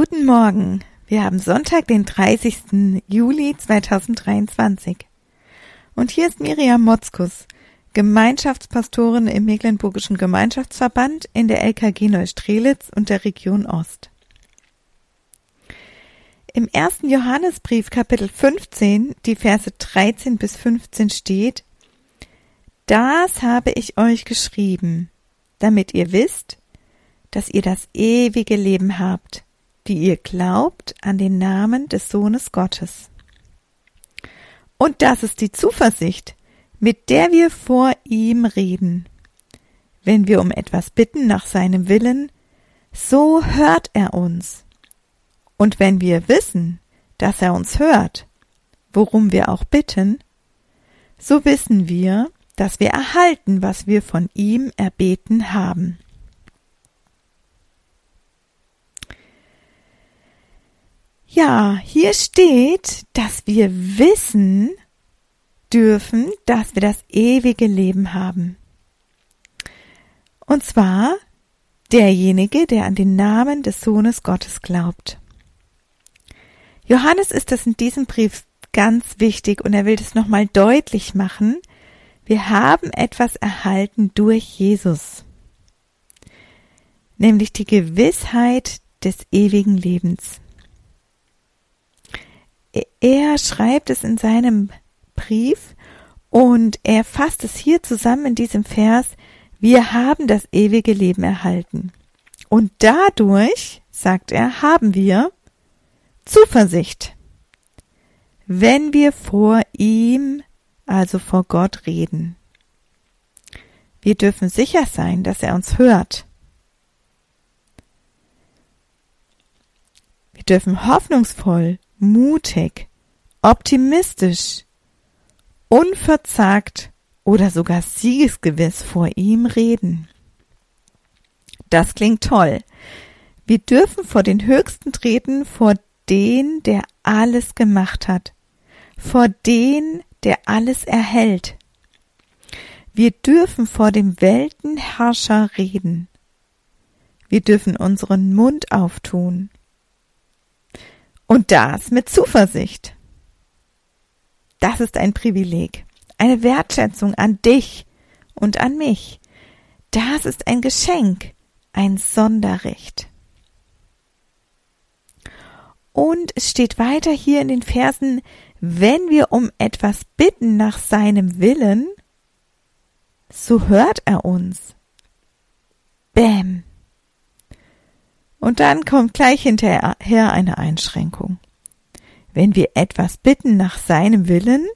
Guten Morgen. Wir haben Sonntag, den 30. Juli 2023. Und hier ist Miriam Motzkus, Gemeinschaftspastorin im Mecklenburgischen Gemeinschaftsverband in der LKG Neustrelitz und der Region Ost. Im ersten Johannesbrief Kapitel 15, die Verse 13 bis 15 steht, Das habe ich euch geschrieben, damit ihr wisst, dass ihr das ewige Leben habt die ihr glaubt an den Namen des Sohnes Gottes. Und das ist die Zuversicht, mit der wir vor ihm reden. Wenn wir um etwas bitten nach seinem Willen, so hört er uns. Und wenn wir wissen, dass er uns hört, worum wir auch bitten, so wissen wir, dass wir erhalten, was wir von ihm erbeten haben. Ja, hier steht, dass wir wissen dürfen, dass wir das ewige Leben haben. Und zwar derjenige, der an den Namen des Sohnes Gottes glaubt. Johannes ist das in diesem Brief ganz wichtig und er will das nochmal deutlich machen. Wir haben etwas erhalten durch Jesus, nämlich die Gewissheit des ewigen Lebens er schreibt es in seinem Brief und er fasst es hier zusammen in diesem Vers, wir haben das ewige Leben erhalten. Und dadurch, sagt er, haben wir Zuversicht, wenn wir vor ihm, also vor Gott reden. Wir dürfen sicher sein, dass er uns hört. Wir dürfen hoffnungsvoll mutig, optimistisch, unverzagt oder sogar siegesgewiss vor ihm reden. Das klingt toll. Wir dürfen vor den Höchsten treten, vor den, der alles gemacht hat, vor den, der alles erhält. Wir dürfen vor dem Weltenherrscher reden. Wir dürfen unseren Mund auftun. Und das mit Zuversicht. Das ist ein Privileg, eine Wertschätzung an dich und an mich. Das ist ein Geschenk, ein Sonderrecht. Und es steht weiter hier in den Versen, wenn wir um etwas bitten nach seinem Willen, so hört er uns. Bäm. Und dann kommt gleich hinterher eine Einschränkung. Wenn wir etwas bitten nach seinem Willen,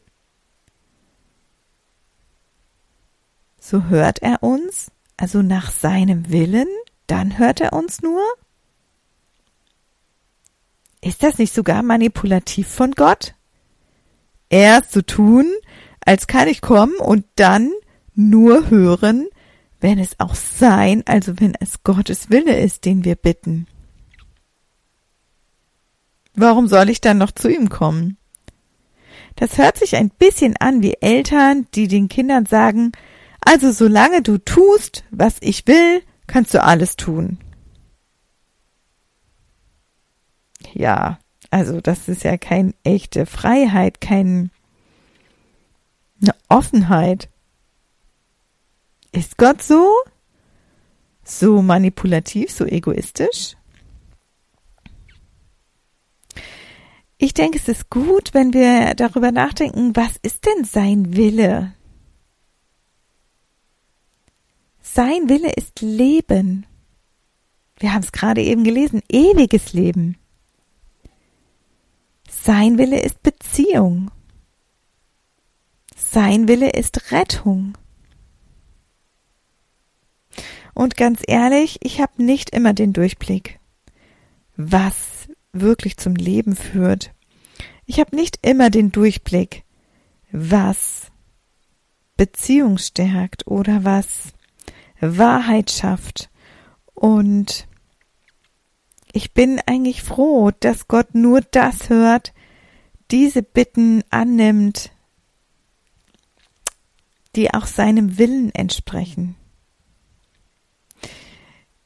so hört er uns, also nach seinem Willen, dann hört er uns nur? Ist das nicht sogar manipulativ von Gott? Erst zu so tun, als kann ich kommen und dann nur hören, wenn es auch sein, also wenn es Gottes Wille ist, den wir bitten. Warum soll ich dann noch zu ihm kommen? Das hört sich ein bisschen an wie Eltern, die den Kindern sagen, also solange du tust, was ich will, kannst du alles tun. Ja, also das ist ja keine echte Freiheit, keine Offenheit. Ist Gott so? So manipulativ, so egoistisch? Ich denke, es ist gut, wenn wir darüber nachdenken, was ist denn sein Wille? Sein Wille ist Leben. Wir haben es gerade eben gelesen, ewiges Leben. Sein Wille ist Beziehung. Sein Wille ist Rettung. Und ganz ehrlich, ich habe nicht immer den Durchblick, was wirklich zum Leben führt. Ich habe nicht immer den Durchblick, was Beziehung stärkt oder was Wahrheit schafft. Und ich bin eigentlich froh, dass Gott nur das hört, diese Bitten annimmt, die auch seinem Willen entsprechen.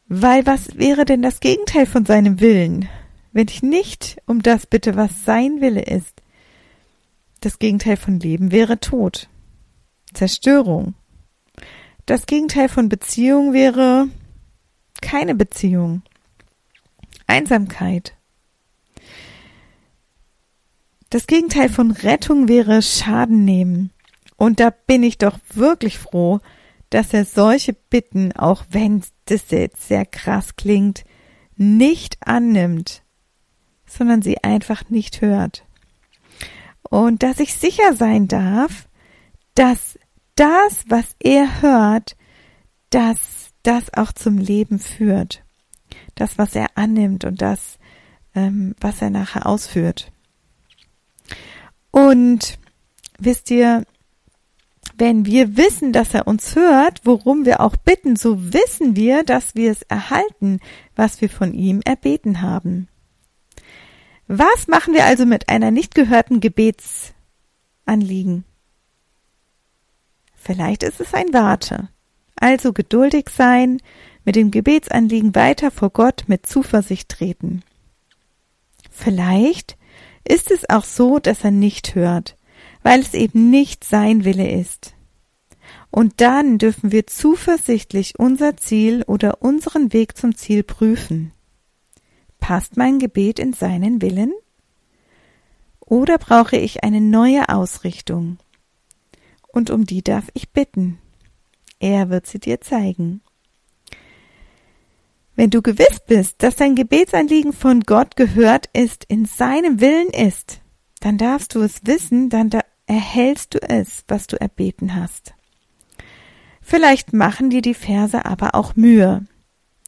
Weil was wäre denn das Gegenteil von seinem Willen? wenn ich nicht um das bitte, was sein Wille ist. Das Gegenteil von Leben wäre Tod, Zerstörung. Das Gegenteil von Beziehung wäre keine Beziehung, Einsamkeit. Das Gegenteil von Rettung wäre Schaden nehmen. Und da bin ich doch wirklich froh, dass er solche Bitten, auch wenn das jetzt sehr krass klingt, nicht annimmt, sondern sie einfach nicht hört. Und dass ich sicher sein darf, dass das, was er hört, dass das auch zum Leben führt. Das, was er annimmt und das, ähm, was er nachher ausführt. Und wisst ihr, wenn wir wissen, dass er uns hört, worum wir auch bitten, so wissen wir, dass wir es erhalten, was wir von ihm erbeten haben. Was machen wir also mit einer nicht gehörten Gebetsanliegen? Vielleicht ist es ein Warte. Also geduldig sein, mit dem Gebetsanliegen weiter vor Gott mit Zuversicht treten. Vielleicht ist es auch so, dass er nicht hört, weil es eben nicht sein Wille ist. Und dann dürfen wir zuversichtlich unser Ziel oder unseren Weg zum Ziel prüfen. Passt mein Gebet in seinen Willen? Oder brauche ich eine neue Ausrichtung? Und um die darf ich bitten. Er wird sie dir zeigen. Wenn du gewiss bist, dass dein Gebetsanliegen von Gott gehört ist, in seinem Willen ist, dann darfst du es wissen, dann da erhältst du es, was du erbeten hast. Vielleicht machen dir die Verse aber auch Mühe.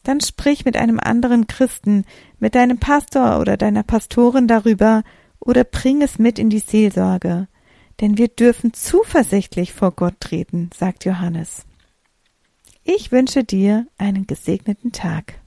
Dann sprich mit einem anderen Christen, mit deinem Pastor oder deiner Pastorin darüber oder bring es mit in die Seelsorge. Denn wir dürfen zuversichtlich vor Gott treten, sagt Johannes. Ich wünsche dir einen gesegneten Tag.